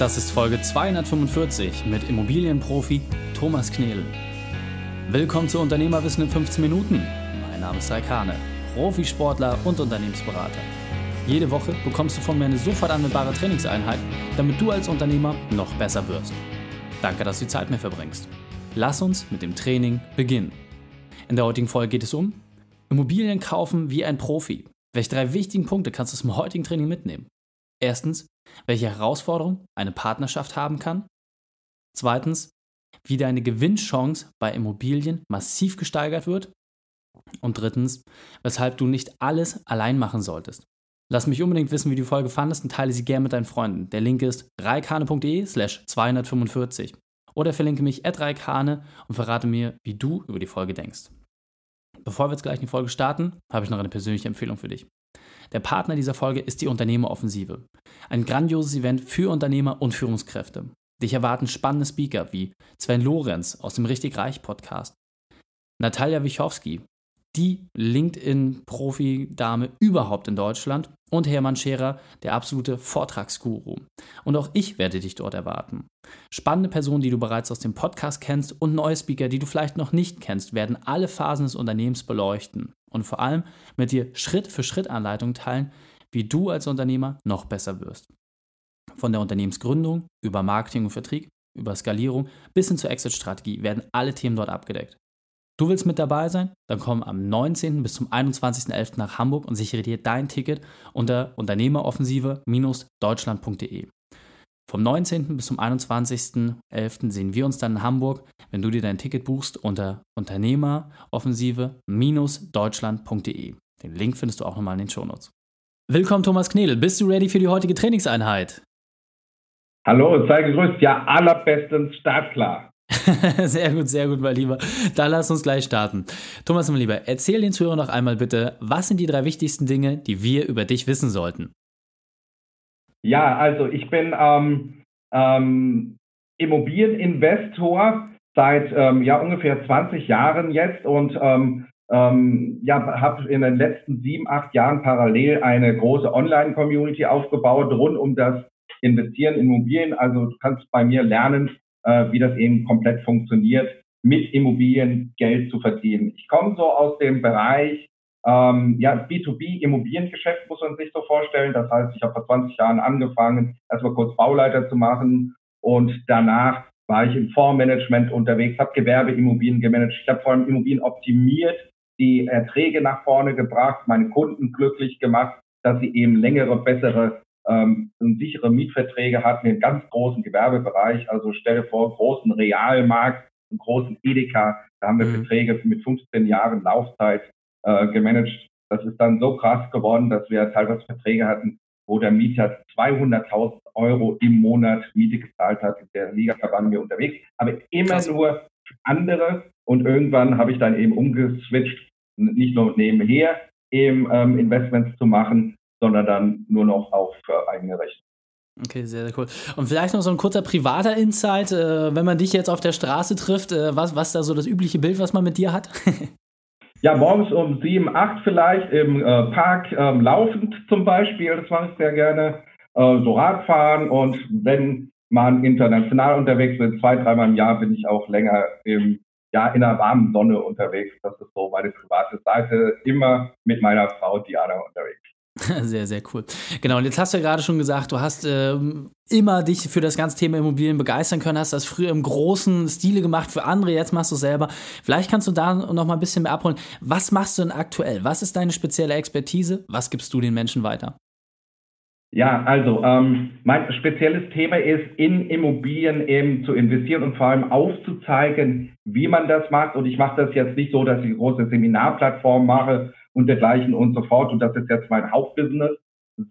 Das ist Folge 245 mit Immobilienprofi Thomas Knedel. Willkommen zu Unternehmerwissen in 15 Minuten. Mein Name ist Raikane, Profisportler und Unternehmensberater. Jede Woche bekommst du von mir eine sofort anwendbare Trainingseinheit, damit du als Unternehmer noch besser wirst. Danke, dass du die Zeit mir verbringst. Lass uns mit dem Training beginnen. In der heutigen Folge geht es um Immobilien kaufen wie ein Profi. Welche drei wichtigen Punkte kannst du zum heutigen Training mitnehmen? Erstens, welche Herausforderung eine Partnerschaft haben kann. Zweitens, wie deine Gewinnchance bei Immobilien massiv gesteigert wird. Und drittens, weshalb du nicht alles allein machen solltest. Lass mich unbedingt wissen, wie du die Folge fandest und teile sie gerne mit deinen Freunden. Der Link ist reikane.de slash 245. Oder verlinke mich at reikane und verrate mir, wie du über die Folge denkst. Bevor wir jetzt gleich in die Folge starten, habe ich noch eine persönliche Empfehlung für dich. Der Partner dieser Folge ist die Unternehmeroffensive. Ein grandioses Event für Unternehmer und Führungskräfte. Dich erwarten spannende Speaker wie Sven Lorenz aus dem Richtig Reich Podcast, Natalia Wichowski, die LinkedIn-Profi-Dame überhaupt in Deutschland und Hermann Scherer, der absolute Vortragsguru. Und auch ich werde dich dort erwarten. Spannende Personen, die du bereits aus dem Podcast kennst und neue Speaker, die du vielleicht noch nicht kennst, werden alle Phasen des Unternehmens beleuchten und vor allem mit dir Schritt für Schritt Anleitungen teilen, wie du als Unternehmer noch besser wirst. Von der Unternehmensgründung über Marketing und Vertrieb, über Skalierung bis hin zur Exit-Strategie werden alle Themen dort abgedeckt. Du willst mit dabei sein? Dann komm am 19. bis zum 21.11. nach Hamburg und sichere dir dein Ticket unter unternehmeroffensive-deutschland.de. Vom 19. bis zum 21.11. sehen wir uns dann in Hamburg, wenn du dir dein Ticket buchst unter Unternehmeroffensive-deutschland.de. Den Link findest du auch nochmal in den Shownotes. Willkommen Thomas Knedel, bist du ready für die heutige Trainingseinheit? Hallo, sei gegrüßt. Ja, allerbestens startklar. sehr gut, sehr gut, mein Lieber. Dann lass uns gleich starten. Thomas, mein Lieber, erzähl den Zuhörern noch einmal bitte, was sind die drei wichtigsten Dinge, die wir über dich wissen sollten? Ja, also ich bin ähm, ähm, Immobilieninvestor seit ähm, ja ungefähr 20 Jahren jetzt und ähm, ähm, ja, habe in den letzten sieben, acht Jahren parallel eine große Online-Community aufgebaut rund um das Investieren in Immobilien. Also du kannst bei mir lernen, äh, wie das eben komplett funktioniert, mit Immobilien Geld zu verdienen. Ich komme so aus dem Bereich ähm, ja, B2B-Immobiliengeschäft muss man sich so vorstellen. Das heißt, ich habe vor 20 Jahren angefangen, erstmal kurz Bauleiter zu machen und danach war ich im Fondsmanagement unterwegs, habe Gewerbeimmobilien gemanagt. Ich habe vor allem Immobilien optimiert, die Erträge nach vorne gebracht, meine Kunden glücklich gemacht, dass sie eben längere, bessere ähm, und sichere Mietverträge hatten im ganz großen Gewerbebereich. Also stelle vor, großen Realmarkt, einen großen Edeka, da haben wir mhm. Verträge mit 15 Jahren Laufzeit äh, gemanagt. Das ist dann so krass geworden, dass wir teilweise Verträge hatten, wo der Mieter 200.000 Euro im Monat Miete gezahlt hat. In der Liga waren wir unterwegs, aber immer krass. nur andere. Und irgendwann habe ich dann eben umgeswitcht, nicht nur nebenher eben ähm, Investments zu machen, sondern dann nur noch auch für eigene Rechte. Okay, sehr, sehr cool. Und vielleicht noch so ein kurzer privater Insight, äh, wenn man dich jetzt auf der Straße trifft, äh, was, was da so das übliche Bild, was man mit dir hat? Ja, morgens um sieben, acht vielleicht im äh, Park ähm, laufend zum Beispiel, das mache ich sehr gerne, äh, so Radfahren und wenn man international unterwegs ist, zwei, dreimal im Jahr bin ich auch länger im, ja, in der warmen Sonne unterwegs. Das ist so meine private Seite, immer mit meiner Frau Diana unterwegs. Sehr, sehr cool. Genau, und jetzt hast du ja gerade schon gesagt, du hast äh, immer dich für das ganze Thema Immobilien begeistern können, hast das früher im großen Stile gemacht für andere, jetzt machst du es selber. Vielleicht kannst du da noch mal ein bisschen mehr abholen. Was machst du denn aktuell? Was ist deine spezielle Expertise? Was gibst du den Menschen weiter? Ja, also ähm, mein spezielles Thema ist, in Immobilien eben zu investieren und vor allem aufzuzeigen, wie man das macht. Und ich mache das jetzt nicht so, dass ich große Seminarplattform mache, und dergleichen und so fort. Und das ist jetzt mein Hauptbusiness,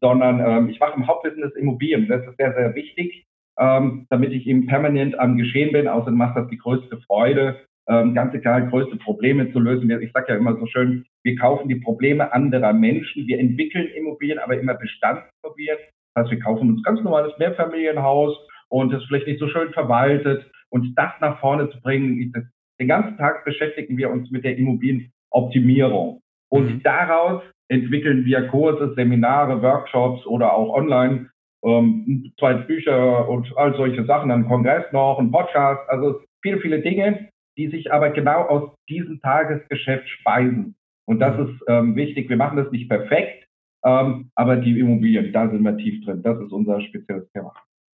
sondern ähm, ich mache im Hauptbusiness Immobilien. Das ist sehr, sehr wichtig, ähm, damit ich eben permanent am Geschehen bin. Außerdem macht das die größte Freude, ähm, ganz egal, größte Probleme zu lösen. Ich sage ja immer so schön, wir kaufen die Probleme anderer Menschen. Wir entwickeln Immobilien, aber immer Bestandsimmobilien. Das heißt, wir kaufen uns ganz normales Mehrfamilienhaus und das vielleicht nicht so schön verwaltet. Und das nach vorne zu bringen, den ganzen Tag beschäftigen wir uns mit der Immobilienoptimierung. Und mhm. daraus entwickeln wir Kurse, Seminare, Workshops oder auch online ähm, zwei Bücher und all solche Sachen, ein Kongress noch, ein Podcast, also viele, viele Dinge, die sich aber genau aus diesem Tagesgeschäft speisen. Und das ist ähm, wichtig. Wir machen das nicht perfekt, ähm, aber die Immobilien, da sind wir tief drin. Das ist unser spezielles Thema.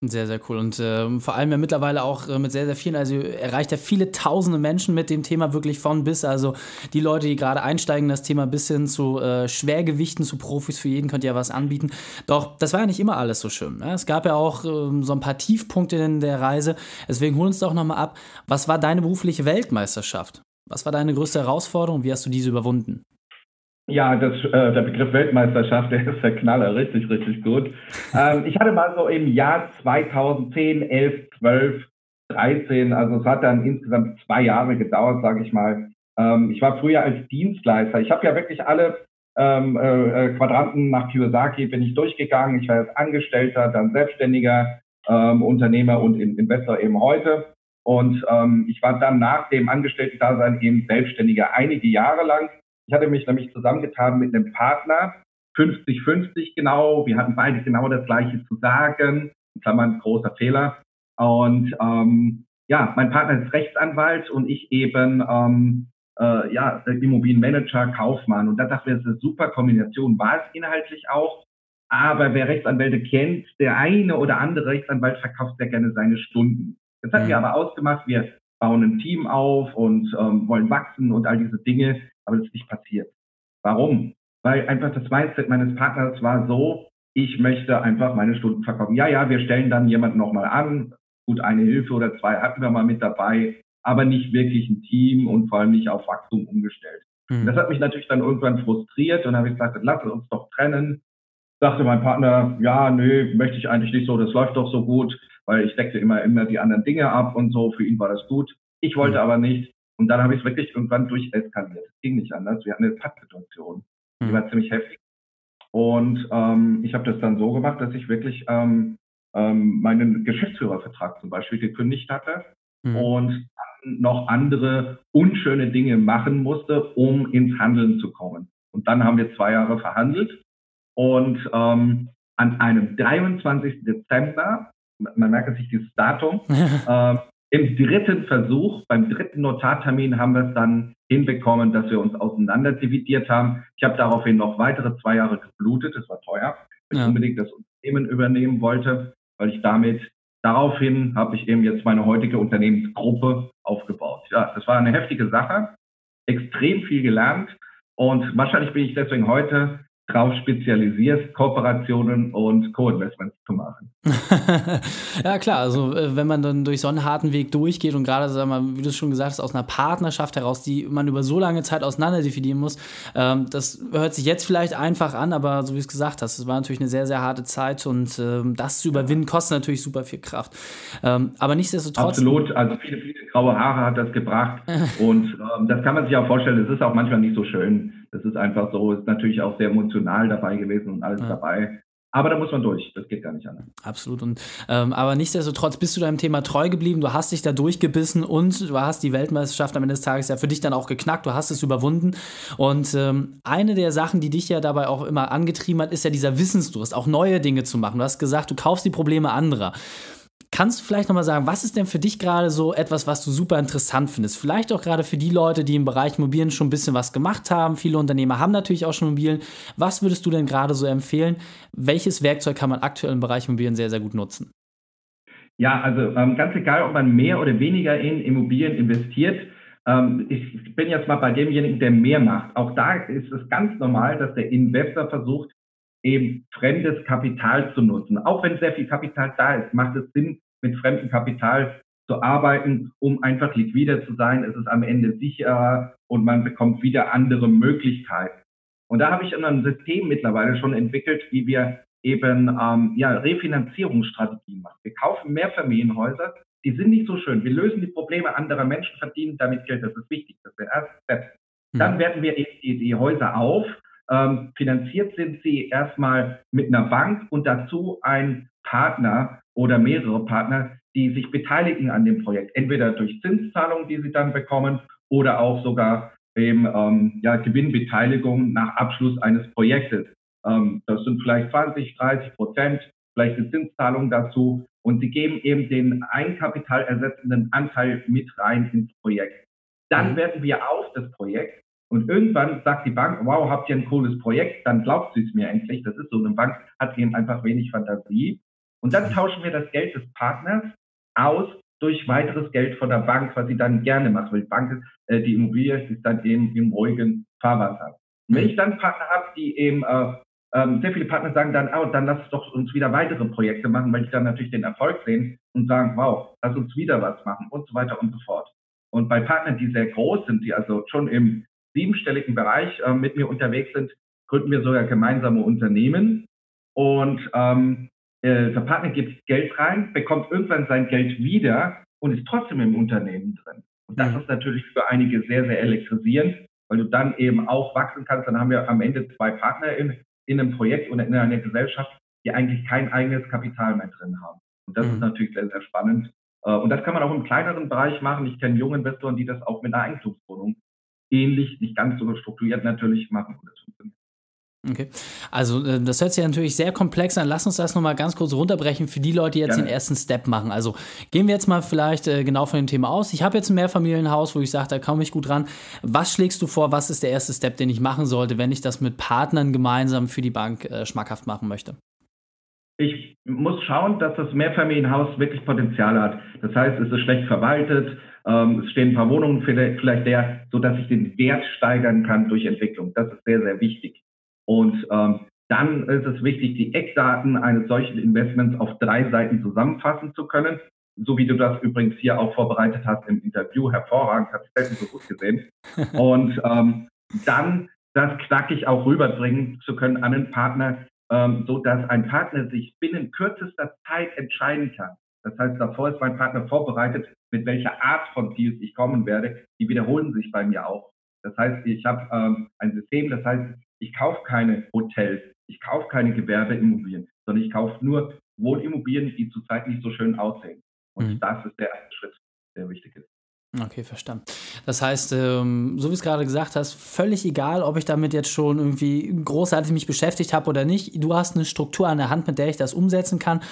Sehr, sehr cool. Und äh, vor allem ja mittlerweile auch äh, mit sehr, sehr vielen, also erreicht ja viele tausende Menschen mit dem Thema wirklich von bis. Also die Leute, die gerade einsteigen, das Thema bis hin zu äh, Schwergewichten, zu Profis, für jeden könnt ihr ja was anbieten. Doch das war ja nicht immer alles so schön. Ne? Es gab ja auch ähm, so ein paar Tiefpunkte in der Reise. Deswegen hol uns doch nochmal ab. Was war deine berufliche Weltmeisterschaft? Was war deine größte Herausforderung? Wie hast du diese überwunden? Ja, das, äh, der Begriff Weltmeisterschaft, der ist der Knaller, richtig, richtig gut. Ähm, ich hatte mal so im Jahr 2010, 11, 12, 13, also es hat dann insgesamt zwei Jahre gedauert, sage ich mal. Ähm, ich war früher als Dienstleister. Ich habe ja wirklich alle ähm, äh, äh, Quadranten nach Kiyosaki bin ich durchgegangen. Ich war als Angestellter, dann Selbstständiger, ähm, Unternehmer und Investor eben heute. Und ähm, ich war dann nach dem Angestellten-Dasein eben Selbstständiger einige Jahre lang ich hatte mich nämlich zusammengetan mit einem Partner, 50-50 genau. Wir hatten beide genau das Gleiche zu sagen. In Klammern großer Fehler. Und ähm, ja, mein Partner ist Rechtsanwalt und ich eben ähm, äh, ja, Immobilienmanager, Kaufmann. Und da dachte ich, das ist eine super Kombination. War es inhaltlich auch. Aber wer Rechtsanwälte kennt, der eine oder andere Rechtsanwalt verkauft sehr gerne seine Stunden. Das hatten mhm. wir aber ausgemacht. Wir bauen ein Team auf und ähm, wollen wachsen und all diese Dinge aber das ist nicht passiert. Warum? Weil einfach das Mindset meines Partners war so, ich möchte einfach meine Stunden verkaufen. Ja, ja, wir stellen dann jemanden nochmal an. Gut, eine Hilfe oder zwei hatten wir mal mit dabei, aber nicht wirklich ein Team und vor allem nicht auf Wachstum umgestellt. Mhm. Das hat mich natürlich dann irgendwann frustriert und habe ich gesagt, lass uns doch trennen. Sagte mein Partner, ja, nö, möchte ich eigentlich nicht so, das läuft doch so gut, weil ich deckte immer, immer die anderen Dinge ab und so, für ihn war das gut. Ich wollte mhm. aber nicht. Und dann habe ich es wirklich irgendwann durcheskaliert. Es ging nicht anders. Wir hatten eine Pattsituation. Die mhm. war ziemlich heftig. Und ähm, ich habe das dann so gemacht, dass ich wirklich ähm, ähm, meinen Geschäftsführervertrag zum Beispiel gekündigt hatte mhm. und noch andere unschöne Dinge machen musste, um ins Handeln zu kommen. Und dann haben wir zwei Jahre verhandelt und ähm, an einem 23. Dezember, man merkt sich dieses Datum, ähm, im dritten Versuch, beim dritten Notartermin haben wir es dann hinbekommen, dass wir uns auseinander dividiert haben. Ich habe daraufhin noch weitere zwei Jahre geblutet, das war teuer, weil ja. ich unbedingt das Unternehmen übernehmen wollte, weil ich damit daraufhin habe ich eben jetzt meine heutige Unternehmensgruppe aufgebaut. Ja, das war eine heftige Sache, extrem viel gelernt und wahrscheinlich bin ich deswegen heute drauf spezialisierst, Kooperationen und Co-Investments zu machen. ja klar, also äh, wenn man dann durch so einen harten Weg durchgeht und gerade, sag mal, wie du es schon gesagt hast, aus einer Partnerschaft heraus, die man über so lange Zeit auseinander definieren muss, ähm, das hört sich jetzt vielleicht einfach an, aber so wie du es gesagt hast, es war natürlich eine sehr, sehr harte Zeit und ähm, das zu überwinden kostet natürlich super viel Kraft. Ähm, aber nichtsdestotrotz. Absolut, also viele, viele graue Haare hat das gebracht und ähm, das kann man sich auch vorstellen, es ist auch manchmal nicht so schön das ist einfach so, ist natürlich auch sehr emotional dabei gewesen und alles ja. dabei. Aber da muss man durch, das geht gar nicht anders. Absolut. Und, ähm, aber nichtsdestotrotz bist du deinem Thema treu geblieben, du hast dich da durchgebissen und du hast die Weltmeisterschaft am Ende des Tages ja für dich dann auch geknackt, du hast es überwunden. Und ähm, eine der Sachen, die dich ja dabei auch immer angetrieben hat, ist ja dieser Wissensdurst, auch neue Dinge zu machen. Du hast gesagt, du kaufst die Probleme anderer. Kannst du vielleicht nochmal sagen, was ist denn für dich gerade so etwas, was du super interessant findest? Vielleicht auch gerade für die Leute, die im Bereich Immobilien schon ein bisschen was gemacht haben. Viele Unternehmer haben natürlich auch schon Immobilien. Was würdest du denn gerade so empfehlen? Welches Werkzeug kann man aktuell im Bereich Immobilien sehr, sehr gut nutzen? Ja, also ähm, ganz egal, ob man mehr oder weniger in Immobilien investiert. Ähm, ich bin jetzt mal bei demjenigen, der mehr macht. Auch da ist es ganz normal, dass der Investor versucht, eben fremdes Kapital zu nutzen. Auch wenn sehr viel Kapital da ist, macht es Sinn, mit fremdem Kapital zu arbeiten, um einfach liquider zu sein. Es ist am Ende sicherer und man bekommt wieder andere Möglichkeiten. Und da habe ich ein System mittlerweile schon entwickelt, wie wir eben ähm, ja, Refinanzierungsstrategien machen. Wir kaufen mehr Familienhäuser, die sind nicht so schön. Wir lösen die Probleme anderer Menschen, verdienen damit Geld. Das ist wichtig. Das ist der erste Step. Dann mhm. werten wir die, die Häuser auf. Ähm, finanziert sind sie erstmal mit einer Bank und dazu ein Partner, oder mehrere Partner, die sich beteiligen an dem Projekt, entweder durch Zinszahlungen, die sie dann bekommen, oder auch sogar eben ähm, ja, Gewinnbeteiligung nach Abschluss eines Projektes. Ähm, das sind vielleicht 20, 30 Prozent vielleicht eine Zinszahlung dazu und sie geben eben den eigenkapitalersetzenden Anteil mit rein ins Projekt. Dann mhm. werden wir auf das Projekt und irgendwann sagt die Bank, wow, habt ihr ein cooles Projekt, dann glaubt sie es mir endlich. Das ist so, eine Bank hat eben einfach wenig Fantasie. Und dann tauschen wir das Geld des Partners aus durch weiteres Geld von der Bank, was sie dann gerne macht, weil die Bank, äh, die Immobilie ist dann eben im ruhigen Fahrwasser. Und wenn ich dann Partner habe, die eben, äh, äh, sehr viele Partner sagen dann, oh, dann lass doch uns wieder weitere Projekte machen, weil ich dann natürlich den Erfolg sehen und sagen, wow, lass uns wieder was machen und so weiter und so fort. Und bei Partnern, die sehr groß sind, die also schon im siebenstelligen Bereich äh, mit mir unterwegs sind, gründen wir sogar gemeinsame Unternehmen. Und ähm, äh, der Partner gibt Geld rein, bekommt irgendwann sein Geld wieder und ist trotzdem im Unternehmen drin. Und das mhm. ist natürlich für einige sehr, sehr elektrisierend, weil du dann eben auch wachsen kannst. Dann haben wir am Ende zwei Partner in, in einem Projekt oder in einer Gesellschaft, die eigentlich kein eigenes Kapital mehr drin haben. Und das mhm. ist natürlich sehr, sehr spannend. Äh, und das kann man auch im kleineren Bereich machen. Ich kenne junge Investoren, die das auch mit einer Eigentumswohnung ähnlich, nicht ganz so strukturiert natürlich machen. Und. Okay, also äh, das hört sich natürlich sehr komplex an. Lass uns das nochmal ganz kurz runterbrechen für die Leute, die jetzt Gerne. den ersten Step machen. Also gehen wir jetzt mal vielleicht äh, genau von dem Thema aus. Ich habe jetzt ein Mehrfamilienhaus, wo ich sage, da komme ich gut ran. Was schlägst du vor? Was ist der erste Step, den ich machen sollte, wenn ich das mit Partnern gemeinsam für die Bank äh, schmackhaft machen möchte? Ich muss schauen, dass das Mehrfamilienhaus wirklich Potenzial hat. Das heißt, es ist schlecht verwaltet, ähm, es stehen ein paar Wohnungen vielleicht leer, sodass ich den Wert steigern kann durch Entwicklung. Das ist sehr, sehr wichtig. Und ähm, dann ist es wichtig, die Eckdaten eines solchen Investments auf drei Seiten zusammenfassen zu können, so wie du das übrigens hier auch vorbereitet hast im Interview. Hervorragend, hat selten so gut gesehen. Und ähm, dann das knackig auch rüberbringen zu können an einen Partner, ähm, so dass ein Partner sich binnen kürzester Zeit entscheiden kann. Das heißt, davor ist mein Partner vorbereitet, mit welcher Art von Deals ich kommen werde. Die wiederholen sich bei mir auch. Das heißt, ich habe ähm, ein System, das heißt, ich kaufe keine Hotels, ich kaufe keine Gewerbeimmobilien, sondern ich kaufe nur Wohnimmobilien, die zurzeit nicht so schön aussehen. Und mhm. das ist der erste Schritt, der wichtig ist. Okay, verstanden. Das heißt, ähm, so wie es gerade gesagt hast, völlig egal, ob ich damit jetzt schon irgendwie großartig mich beschäftigt habe oder nicht. Du hast eine Struktur an der Hand, mit der ich das umsetzen kann.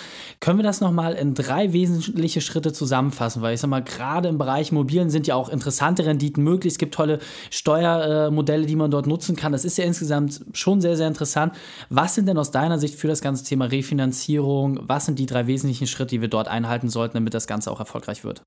Können wir das nochmal in drei wesentliche Schritte zusammenfassen? Weil ich sag mal, gerade im Bereich Immobilien sind ja auch interessante Renditen möglich. Es gibt tolle Steuermodelle, die man dort nutzen kann. Das ist ja insgesamt schon sehr, sehr interessant. Was sind denn aus deiner Sicht für das ganze Thema Refinanzierung? Was sind die drei wesentlichen Schritte, die wir dort einhalten sollten, damit das Ganze auch erfolgreich wird?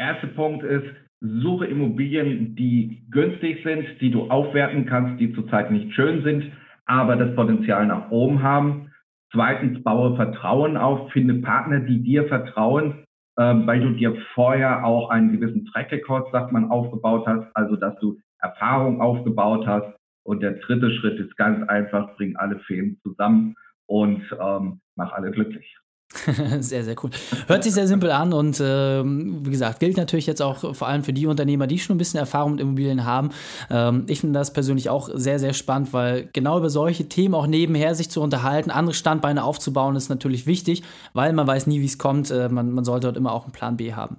Erster Punkt ist, suche Immobilien, die günstig sind, die du aufwerten kannst, die zurzeit nicht schön sind, aber das Potenzial nach oben haben. Zweitens, baue Vertrauen auf, finde Partner, die dir vertrauen, äh, weil du dir vorher auch einen gewissen Track Record, sagt man, aufgebaut hast, also dass du Erfahrung aufgebaut hast. Und der dritte Schritt ist ganz einfach, bring alle Fäden zusammen und ähm, mach alle glücklich. sehr, sehr cool. Hört sich sehr simpel an und ähm, wie gesagt, gilt natürlich jetzt auch vor allem für die Unternehmer, die schon ein bisschen Erfahrung mit Immobilien haben. Ähm, ich finde das persönlich auch sehr, sehr spannend, weil genau über solche Themen auch nebenher sich zu unterhalten, andere Standbeine aufzubauen, ist natürlich wichtig, weil man weiß nie, wie es kommt. Äh, man, man sollte dort immer auch einen Plan B haben.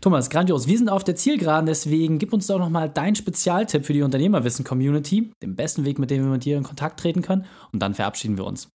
Thomas, grandios. Wir sind auf der Zielgeraden, deswegen gib uns doch nochmal deinen Spezialtipp für die Unternehmerwissen-Community, den besten Weg, mit dem wir mit dir in Kontakt treten können und dann verabschieden wir uns.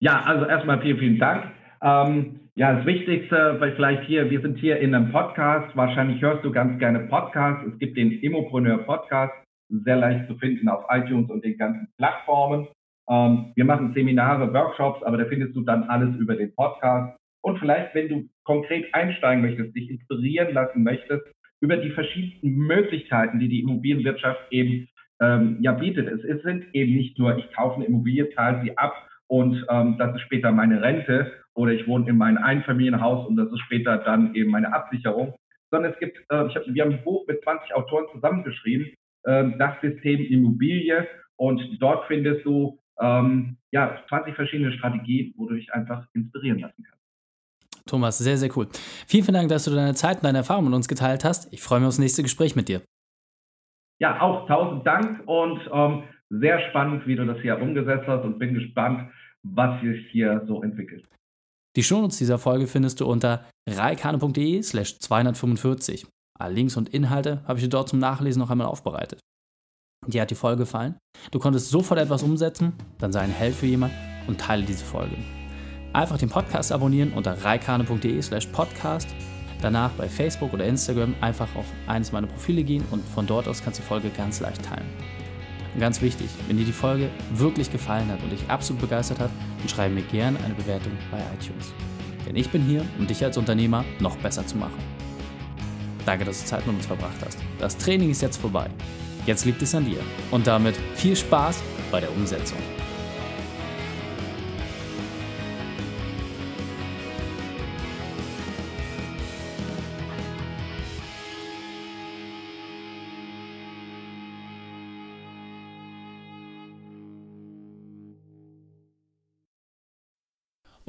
Ja, also erstmal vielen, vielen Dank. Ähm, ja, das Wichtigste, weil vielleicht hier, wir sind hier in einem Podcast, wahrscheinlich hörst du ganz gerne Podcasts. Es gibt den Immopreneur Podcast, sehr leicht zu finden auf iTunes und den ganzen Plattformen. Ähm, wir machen Seminare, Workshops, aber da findest du dann alles über den Podcast. Und vielleicht, wenn du konkret einsteigen möchtest, dich inspirieren lassen möchtest, über die verschiedensten Möglichkeiten, die die Immobilienwirtschaft eben ähm, ja bietet. Es, es sind eben nicht nur, ich kaufe eine Immobilie, zahle sie ab und ähm, das ist später meine Rente oder ich wohne in meinem Einfamilienhaus und das ist später dann eben meine Absicherung, sondern es gibt, äh, ich hab, wir haben ein Buch mit 20 Autoren zusammengeschrieben, äh, das System Immobilie und dort findest du ähm, ja 20 verschiedene Strategien, wo du dich einfach inspirieren lassen kannst. Thomas, sehr, sehr cool. Vielen, vielen Dank, dass du deine Zeit und deine Erfahrungen mit uns geteilt hast. Ich freue mich aufs nächste Gespräch mit dir. Ja, auch tausend Dank und ähm, sehr spannend, wie du das hier umgesetzt hast und bin gespannt, was sich hier so entwickelt. Die Shownotes dieser Folge findest du unter reikane.de slash 245. Alle Links und Inhalte habe ich dir dort zum Nachlesen noch einmal aufbereitet. Dir hat die Folge gefallen? Du konntest sofort etwas umsetzen? Dann sei ein Held für jemand und teile diese Folge. Einfach den Podcast abonnieren unter reikane.de slash podcast. Danach bei Facebook oder Instagram einfach auf eines meiner Profile gehen und von dort aus kannst du die Folge ganz leicht teilen. Und ganz wichtig, wenn dir die Folge wirklich gefallen hat und dich absolut begeistert hat, dann schreibe mir gerne eine Bewertung bei iTunes. Denn ich bin hier, um dich als Unternehmer noch besser zu machen. Danke, dass du Zeit mit uns verbracht hast. Das Training ist jetzt vorbei. Jetzt liegt es an dir. Und damit viel Spaß bei der Umsetzung.